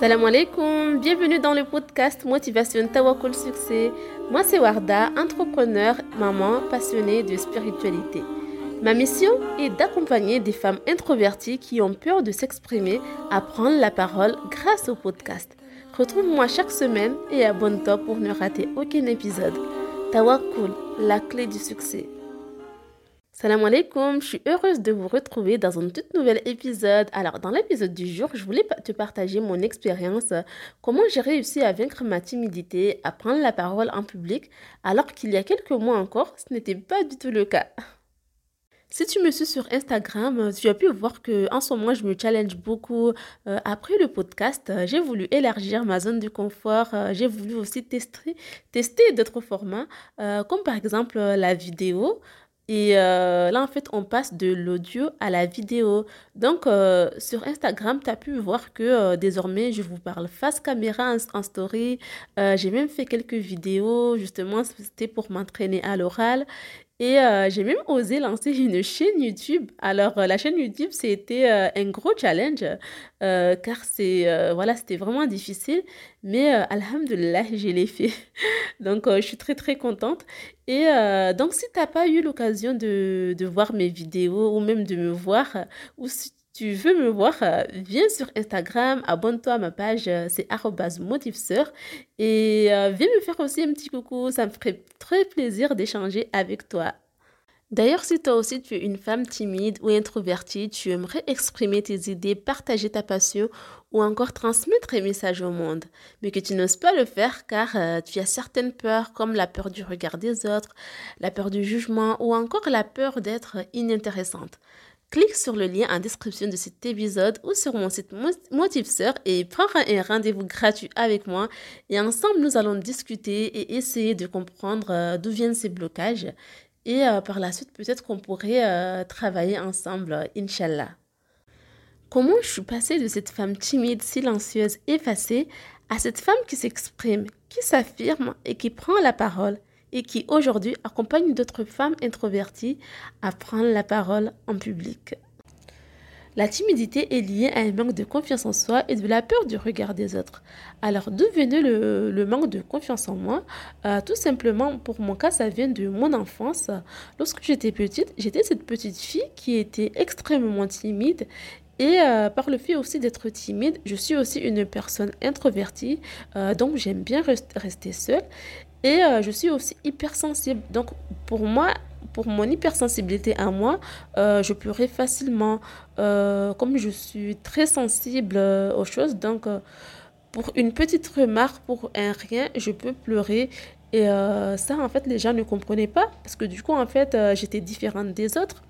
Salam alaikum, bienvenue dans le podcast Motivation Tawakul Succès. Moi c'est Warda, entrepreneur, maman passionnée de spiritualité. Ma mission est d'accompagner des femmes introverties qui ont peur de s'exprimer à prendre la parole grâce au podcast. Retrouve-moi chaque semaine et abonne-toi pour ne rater aucun épisode. Tawakul, la clé du succès. Salam alaikum, je suis heureuse de vous retrouver dans un tout nouvel épisode. Alors, dans l'épisode du jour, je voulais te partager mon expérience, comment j'ai réussi à vaincre ma timidité, à prendre la parole en public, alors qu'il y a quelques mois encore, ce n'était pas du tout le cas. Si tu me suis sur Instagram, tu as pu voir que en ce moment je me challenge beaucoup. Euh, après le podcast, j'ai voulu élargir ma zone de confort. Euh, j'ai voulu aussi tester, d'autres formats, euh, comme par exemple la vidéo. Et euh, là, en fait, on passe de l'audio à la vidéo. Donc, euh, sur Instagram, tu as pu voir que euh, désormais, je vous parle face caméra en, story. j'ai même fait quelques vidéos, justement, c'était pour m'entraîner à l'oral. Et j'ai même osé lancer une chaîne YouTube. Alors, la chaîne YouTube, c'était un gros challenge car c'est voilà, c'était vraiment difficile. Mais alhamdulillah, je l'ai fait. donc, je suis très, très contente. Et donc, si tu n'as pas eu l'occasion de, de, voir mes vidéos ou même de me voir, ou si tu veux me voir, viens sur Instagram, abonne-toi à ma page, c'est motivseur. Et viens me faire aussi un petit coucou, ça me ferait très plaisir d'échanger avec toi. D'ailleurs, si toi aussi tu es une femme timide ou introvertie, tu aimerais exprimer tes idées, partager ta passion ou encore transmettre un message au monde, mais que tu n'oses pas le faire car euh, tu as certaines peurs comme la peur du regard des autres, la peur du jugement ou encore la peur d'être inintéressante. Clique sur le lien en description de cet épisode ou sur mon site Motiveseur et prends un rendez-vous gratuit avec moi. Et ensemble nous allons discuter et essayer de comprendre euh, d'où viennent ces blocages. Et euh, par la suite, peut-être qu'on pourrait euh, travailler ensemble, Inch'Allah. Comment je suis passée de cette femme timide, silencieuse, effacée, à cette femme qui s'exprime, qui s'affirme et qui prend la parole? Et qui aujourd'hui accompagne d'autres femmes introverties à prendre la parole en public. La timidité est liée à un manque de confiance en soi et de la peur du regard des autres. Alors d'où venait le, manque de confiance en moi? Euh, Tout simplement, pour mon cas, ça vient de mon enfance. Lorsque j'étais petite, j'étais cette petite fille qui était extrêmement timide et euh, par le fait aussi d'être timide, je suis aussi une personne introvertie, euh, donc j'aime bien rester seule. Et je suis aussi hypersensible. Donc pour moi, pour mon hypersensibilité à moi, euh, je pleurais facilement. Euh, comme je suis très sensible euh, aux choses, donc pour une petite remarque, pour un rien, je peux pleurer. Et ça, en fait, les gens ne comprenaient pas parce que du coup, en fait, j'étais différente des autres.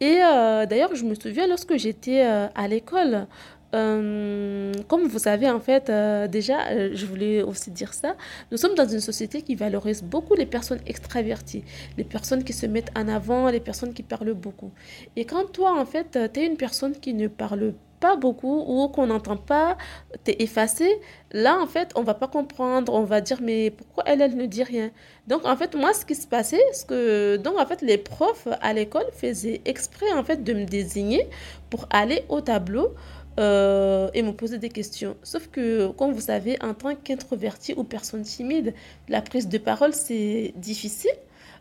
Et d'ailleurs, je me souviens lorsque j'étais à l'école, euh, comme vous savez, en fait, euh, déjà, euh, je voulais aussi dire ça, nous sommes dans une société qui valorise beaucoup les personnes extraverties, les personnes qui se mettent en avant, les personnes qui parlent beaucoup. Et quand toi, en fait, tu es une personne qui ne parle pas beaucoup ou qu'on n'entend pas, tu es effacé, là, en fait, on va pas comprendre, on va dire, mais pourquoi elle, elle ne dit rien? Donc, en fait, moi, ce qui se passait, c'est que, donc, en fait, les profs à l'école faisaient exprès, en fait, de me désigner pour aller au tableau euh, et me poser des questions. Sauf que, comme vous savez, en tant qu'introverti ou personne timide, la prise de parole, c'est difficile.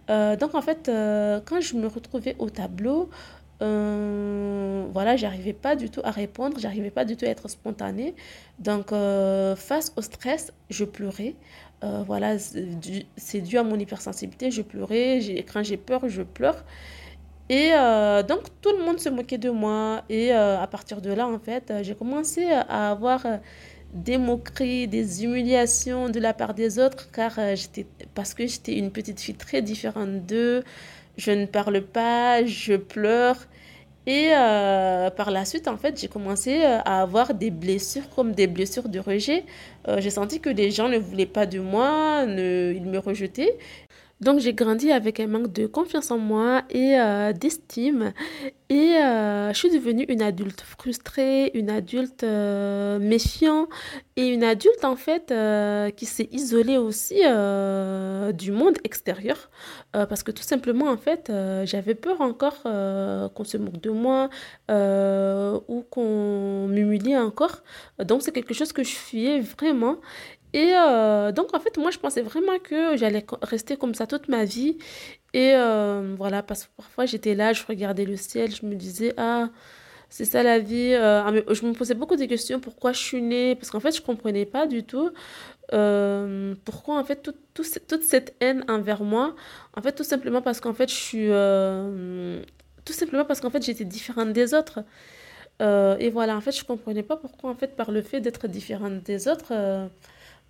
Euh, donc, en fait, euh, quand je me retrouvais au tableau, voilà, j'arrivais pas du tout à répondre, j'arrivais pas du tout à être spontanée. Donc, face au stress, je pleurais. voilà, c'est dû à mon hypersensibilité, je pleurais. Quand j'ai peur, je pleure. Et euh, donc, tout le monde se moquait de moi. Et euh, à partir de là, en fait, euh, j'ai commencé à avoir des moqueries, des humiliations de la part des autres, car j'étais, parce que j'étais une petite fille très différente d'eux. Je ne parle pas, je pleure. Et par la suite, en fait, j'ai commencé à avoir des blessures comme des blessures de rejet. j'ai senti que les gens ne voulaient pas de moi, ils me rejetaient. Donc j'ai grandi avec un manque de confiance en moi et euh, d'estime. Et euh, je suis devenue une adulte frustrée, une adulte euh, méfiante et une adulte en fait qui s'est isolée aussi du monde extérieur. parce que tout simplement en fait j'avais peur encore qu'on se moque de moi ou qu'on m'humilie encore. Donc c'est quelque chose que je fuyais vraiment. Et euh, donc, en fait, moi, je pensais vraiment que j'allais rester comme ça toute ma vie. Et euh, voilà, parce que parfois, j'étais là, je regardais le ciel, je me disais, ah, c'est ça la vie. Euh, ah, je me posais beaucoup de questions, pourquoi je suis née Parce qu'en fait, je ne comprenais pas du tout pourquoi, en fait, tout, toute cette haine envers moi. En fait, tout simplement parce qu'en fait, je suis... tout simplement parce qu'en fait, j'étais différente des autres. et voilà, en fait, je ne comprenais pas pourquoi, en fait, par le fait d'être différente des autres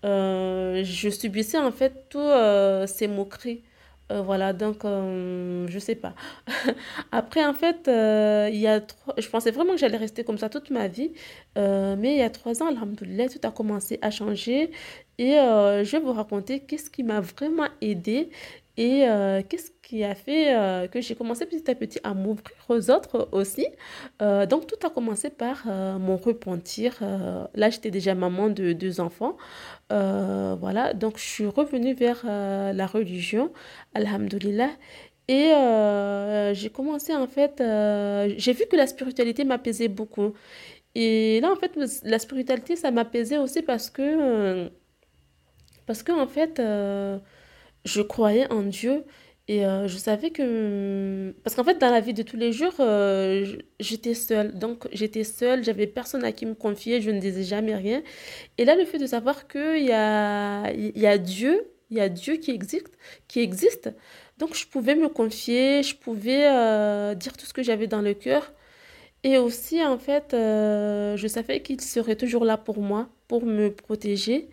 euh, je subissais en fait tous euh, ces moqueries. Euh, voilà, donc je sais pas. Après, en fait, il y a je pensais vraiment que j'allais rester comme ça toute ma vie. mais il y a trois ans, alhamdoulilah, tout a commencé à changer. Et je vais vous raconter qu'est-ce qui m'a vraiment aidé et qu'est-ce qui a fait euh, que j'ai commencé petit à petit à m'ouvrir aux autres aussi? Euh, donc tout a commencé par euh, mon repentir. là, j'étais déjà maman de deux enfants. voilà, donc je suis revenue vers la religion, alhamdulillah. Et j'ai commencé en fait, j'ai vu que la spiritualité m'apaisait beaucoup. Et là, en fait, la spiritualité, ça m'apaisait aussi parce que, parce que en fait, je croyais en Dieu et euh, je savais que... Parce qu'en fait, dans la vie de tous les jours, euh, j'étais seule. Donc, j'étais seule, j'avais personne à qui me confier, je ne disais jamais rien. Et là, le fait de savoir qu'il y a, y a Dieu, il y a Dieu qui existe, qui existe. Donc, je pouvais me confier, je pouvais euh, dire tout ce que j'avais dans le cœur. Et aussi, en fait, je savais qu'il serait toujours là pour moi, pour me protéger.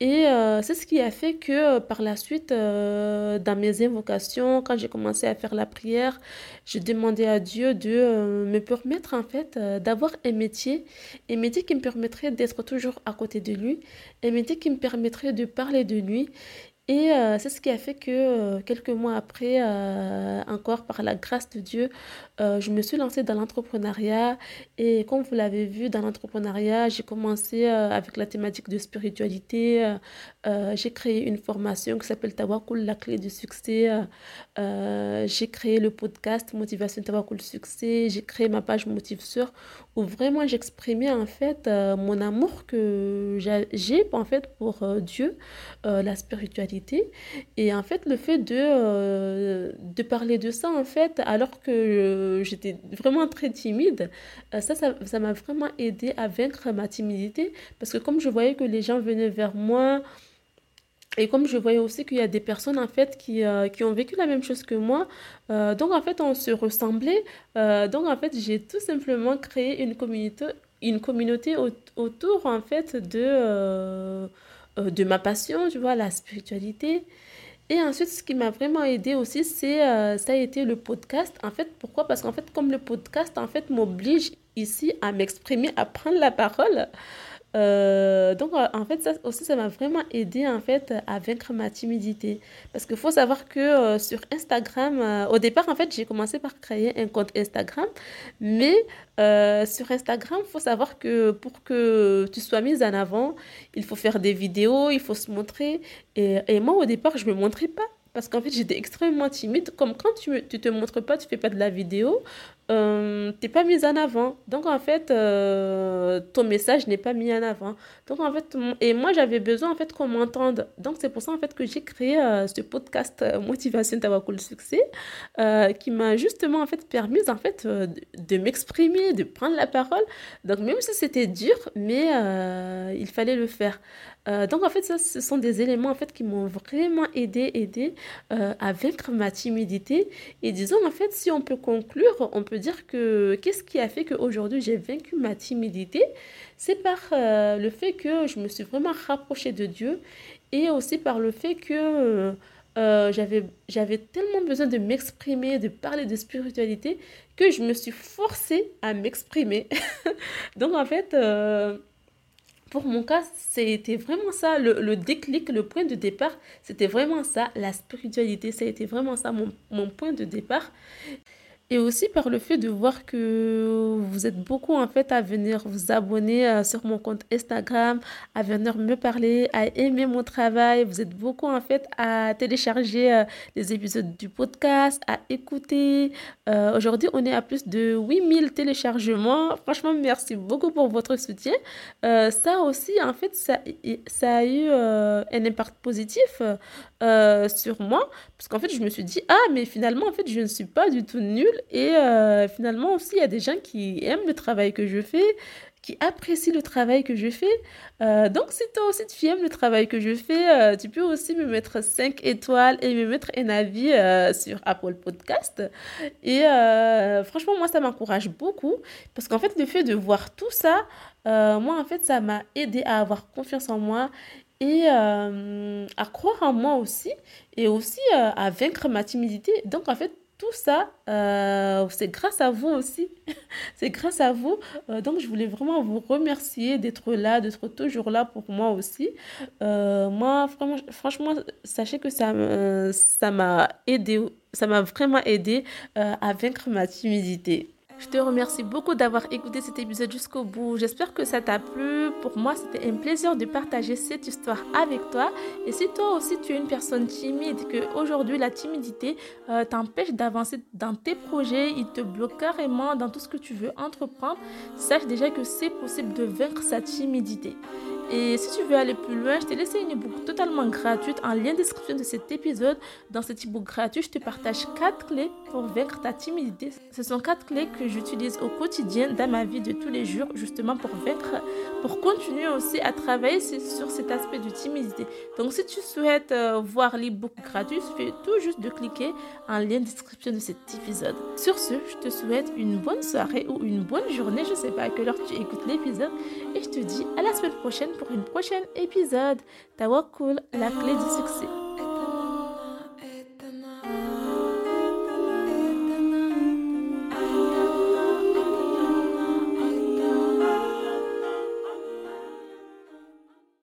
Et euh, c'est ce qui a fait que euh, par la suite, euh, dans mes invocations, quand j'ai commencé à faire la prière, je demandais à Dieu de me permettre en fait d'avoir un métier, un métier qui me permettrait d'être toujours à côté de lui, un métier qui me permettrait de parler de lui et euh, c'est ce qui a fait que euh, quelques mois après, euh, encore par la grâce de Dieu, je me suis lancée dans l'entrepreneuriat. Et comme vous l'avez vu, dans l'entrepreneuriat, j'ai commencé avec la thématique de spiritualité. j'ai créé une formation qui s'appelle Tawakul, la clé du succès. j'ai créé le podcast Motivation Tawakul Succès. J'ai créé ma page Motive où vraiment j'exprimais en fait mon amour que j'ai en fait pour Dieu, la spiritualité et en fait, le fait de, euh, de parler de ça, en fait, alors que euh, j'étais vraiment très timide, euh, ça, ça m'a vraiment aidé à vaincre ma timidité. Parce que comme je voyais que les gens venaient vers moi, et comme je voyais aussi qu'il y a des personnes en fait qui, qui, ont vécu la même chose que moi, donc en fait on se ressemblait. donc en fait j'ai tout simplement créé une communauté, une communauté autour en fait de euh, de ma passion, tu vois, la spiritualité. Et ensuite, ce qui m'a vraiment aidé aussi, c'est euh, ça a été le podcast. En fait, pourquoi? Parce qu'en fait, comme le podcast, en fait, m'oblige ici à m'exprimer, à prendre la parole. Euh, donc, en fait, ça aussi, ça m'a vraiment aidé en fait à vaincre ma timidité. Parce qu'il faut savoir que euh, sur Instagram, euh, au départ, en fait, j'ai commencé par créer un compte Instagram. Mais sur Instagram, il faut savoir que pour que tu sois mise en avant, il faut faire des vidéos, il faut se montrer. Et, et moi, au départ, je me montrais pas. Parce qu'en fait, j'étais extrêmement timide. Comme quand tu ne te montres pas, tu fais pas de la vidéo, euh, tu n'es pas mise en avant. Donc, en fait, euh, ton message n'est pas mis en avant. Donc, en fait, et moi, j'avais besoin, en fait, qu'on m'entende. Donc, c'est pour ça, en fait, que j'ai créé euh, ce podcast euh, Motivation Tawakul Succès, qui m'a justement, en fait, permis, en fait, de, m'exprimer, de prendre la parole. Donc, même si c'était dur, mais il fallait le faire. Donc en fait, ça, ce sont des éléments en fait qui m'ont vraiment aidé, aidé à vaincre ma timidité. Et disons en fait, si on peut conclure, on peut dire que qu'est-ce qui a fait qu'aujourd'hui j'ai vaincu ma timidité, c'est par euh, le fait que je me suis vraiment rapprochée de Dieu et aussi par le fait que j'avais j'avais tellement besoin de m'exprimer, de parler de spiritualité que je me suis forcée à m'exprimer. donc en fait pour mon cas, c'était vraiment ça, le, le, déclic, le point de départ, c'était vraiment ça, la spiritualité, ça a été vraiment ça mon, mon point de départ. Et aussi par le fait de voir que vous êtes beaucoup en fait à venir vous abonner euh, sur mon compte Instagram, à venir me parler, à aimer mon travail. Vous êtes beaucoup en fait à télécharger euh, les épisodes du podcast, à écouter. Euh, aujourd'hui, on est à plus de 8000 téléchargements. Franchement, merci beaucoup pour votre soutien. ça aussi, en fait, ça, ça a eu un impact positif sur moi. Parce qu'en fait, je me suis dit, ah, mais finalement, en fait, je ne suis pas du tout nulle et euh, finalement aussi, il y a des gens qui aiment le travail que je fais, qui apprécient le travail que je fais. Euh, donc, si toi aussi tu aimes le travail que je fais, euh, tu peux aussi me mettre 5 étoiles et me mettre un avis sur Apple Podcast. Et franchement, moi, ça m'encourage beaucoup parce qu'en fait, le fait de voir tout ça, moi, en fait, ça m'a aidé à avoir confiance en moi et à croire en moi aussi et aussi à vaincre ma timidité. Donc, en fait, tout ça, euh, c'est grâce à vous aussi. c'est grâce à vous. Euh, donc, je voulais vraiment vous remercier d'être là, d'être toujours là pour moi aussi. Euh, moi, franchement, sachez que ça, m'a vraiment aidé à vaincre ma timidité. Je te remercie beaucoup d'avoir écouté cet épisode jusqu'au bout. J'espère que ça t'a plu. Pour moi, c'était un plaisir de partager cette histoire avec toi. Et si toi aussi tu es une personne timide, que aujourd'hui la timidité euh, t'empêche d'avancer dans tes projets, il te bloque carrément dans tout ce que tu veux entreprendre, sache déjà que c'est possible de vaincre sa timidité. Et si tu veux aller plus loin, je t'ai laissé une ebook totalement gratuite en lien de description de cet épisode. Dans cet ebook gratuit, je te partage 4 clés pour vaincre ta timidité. Ce sont 4 clés que j'utilise au quotidien dans ma vie de tous les jours, justement pour vaincre, pour continuer aussi à travailler sur cet aspect de timidité. Donc si tu souhaites euh, voir l'ebook gratuit, fais tout juste de cliquer en lien de description de cet épisode. Sur ce, je te souhaite une bonne soirée ou une bonne journée, je ne sais pas à quelle heure tu écoutes l'épisode, et je te dis à la semaine prochaine pour une prochaine épisode. Tawakul, la clé du succès.